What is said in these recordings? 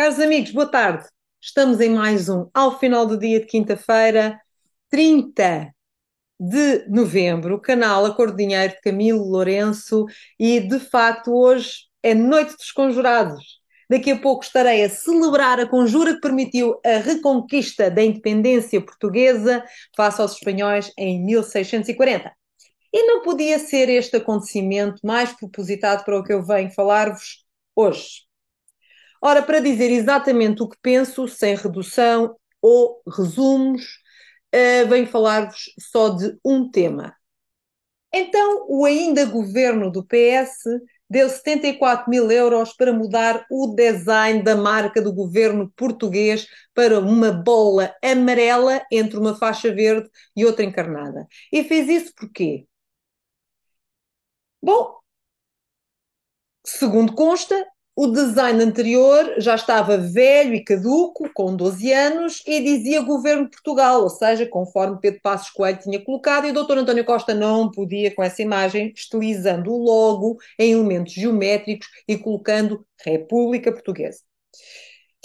Caros amigos, boa tarde. Estamos em mais um, ao final do dia de quinta-feira, 30 de novembro, o canal A Cor do Dinheiro de Camilo Lourenço, e de facto hoje é Noite dos Conjurados. Daqui a pouco estarei a celebrar a conjura que permitiu a reconquista da independência portuguesa face aos espanhóis em 1640. E não podia ser este acontecimento mais propositado para o que eu venho falar-vos hoje. Ora, para dizer exatamente o que penso, sem redução ou resumos, uh, venho falar-vos só de um tema. Então, o ainda governo do PS deu 74 mil euros para mudar o design da marca do governo português para uma bola amarela entre uma faixa verde e outra encarnada. E fez isso porquê? Bom, segundo consta, o design anterior já estava velho e caduco, com 12 anos, e dizia Governo de Portugal, ou seja, conforme Pedro Passos Coelho tinha colocado, e o Dr. António Costa não podia, com essa imagem, estilizando o logo em elementos geométricos e colocando República Portuguesa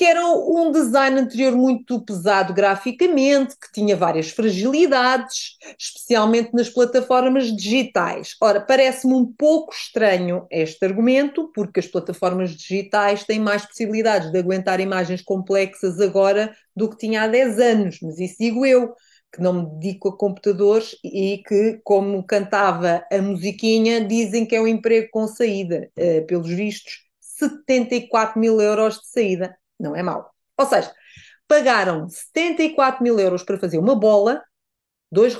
que era um design anterior muito pesado graficamente, que tinha várias fragilidades, especialmente nas plataformas digitais. Ora, parece-me um pouco estranho este argumento, porque as plataformas digitais têm mais possibilidades de aguentar imagens complexas agora do que tinha há 10 anos, mas isso digo eu que não me dedico a computadores e que, como cantava a musiquinha, dizem que é um emprego com saída. Uh, pelos vistos, 74 mil euros de saída não é mau. Ou seja, pagaram 74 mil euros para fazer uma bola, dois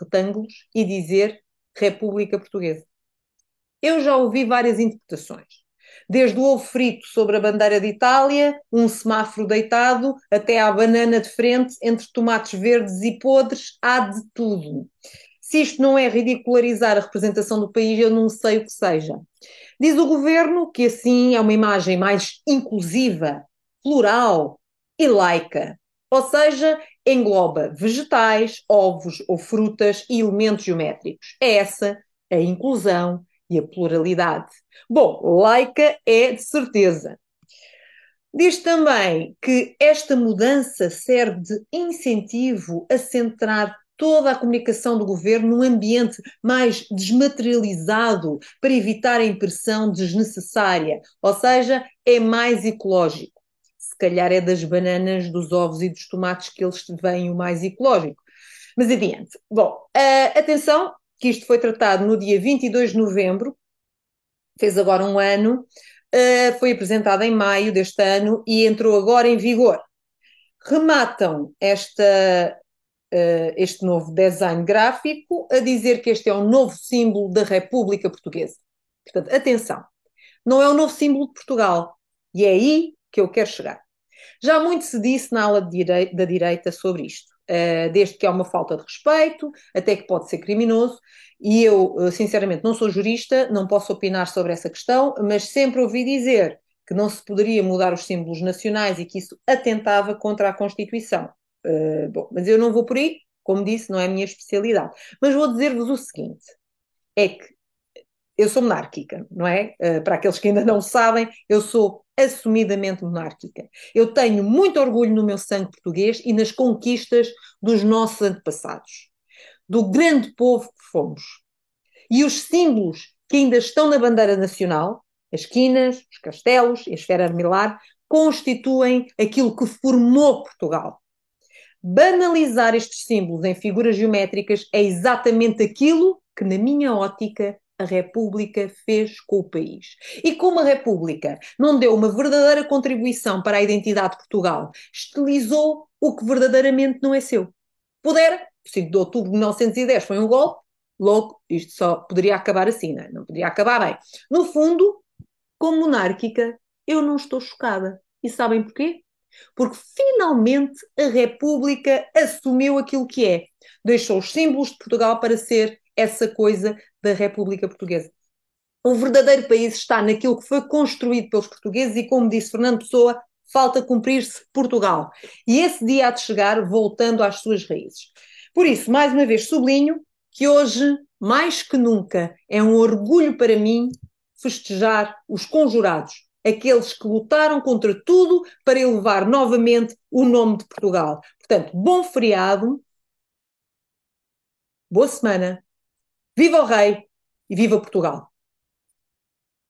retângulos e dizer República Portuguesa. Eu já ouvi várias interpretações. Desde o ovo frito sobre a bandeira de Itália, um semáforo deitado, até à banana de frente, entre tomates verdes e podres, há de tudo. Se isto não é ridicularizar a representação do país, eu não sei o que seja. Diz o governo que assim é uma imagem mais inclusiva plural e laica, ou seja, engloba vegetais, ovos ou frutas e elementos geométricos. É essa a inclusão e a pluralidade. Bom, laica é de certeza. Diz também que esta mudança serve de incentivo a centrar toda a comunicação do governo num ambiente mais desmaterializado para evitar a impressão desnecessária, ou seja, é mais ecológico calhar é das bananas, dos ovos e dos tomates que eles veem o mais ecológico. Mas adiante. Bom, uh, atenção, que isto foi tratado no dia 22 de novembro, fez agora um ano, uh, foi apresentado em maio deste ano e entrou agora em vigor. Rematam esta, uh, este novo design gráfico a dizer que este é um novo símbolo da República Portuguesa. Portanto, atenção, não é o novo símbolo de Portugal. E é aí que eu quero chegar. Já muito se disse na ala direita, da direita sobre isto, uh, desde que há uma falta de respeito, até que pode ser criminoso, e eu, uh, sinceramente, não sou jurista, não posso opinar sobre essa questão, mas sempre ouvi dizer que não se poderia mudar os símbolos nacionais e que isso atentava contra a Constituição. Uh, bom, mas eu não vou por aí, como disse, não é a minha especialidade. Mas vou dizer-vos o seguinte: é que eu sou monárquica, não é? Uh, para aqueles que ainda não sabem, eu sou assumidamente monárquica. Eu tenho muito orgulho no meu sangue português e nas conquistas dos nossos antepassados, do grande povo que fomos. E os símbolos que ainda estão na bandeira nacional, as quinas, os castelos e a esfera armilar, constituem aquilo que formou Portugal. Banalizar estes símbolos em figuras geométricas é exatamente aquilo que, na minha ótica, a República fez com o país. E como a República não deu uma verdadeira contribuição para a identidade de Portugal, estilizou o que verdadeiramente não é seu. Pudera, 5 de outubro de 1910 foi um golpe, logo isto só poderia acabar assim, não, é? não poderia acabar bem. No fundo, como monárquica, eu não estou chocada. E sabem porquê? Porque finalmente a República assumiu aquilo que é. Deixou os símbolos de Portugal para ser essa coisa da República Portuguesa. O verdadeiro país está naquilo que foi construído pelos portugueses e, como disse Fernando Pessoa, falta cumprir-se Portugal. E esse dia há de chegar voltando às suas raízes. Por isso, mais uma vez, sublinho que hoje, mais que nunca, é um orgulho para mim festejar os conjurados, aqueles que lutaram contra tudo para elevar novamente o nome de Portugal. Portanto, bom feriado, boa semana, viva o Rei e viva Portugal!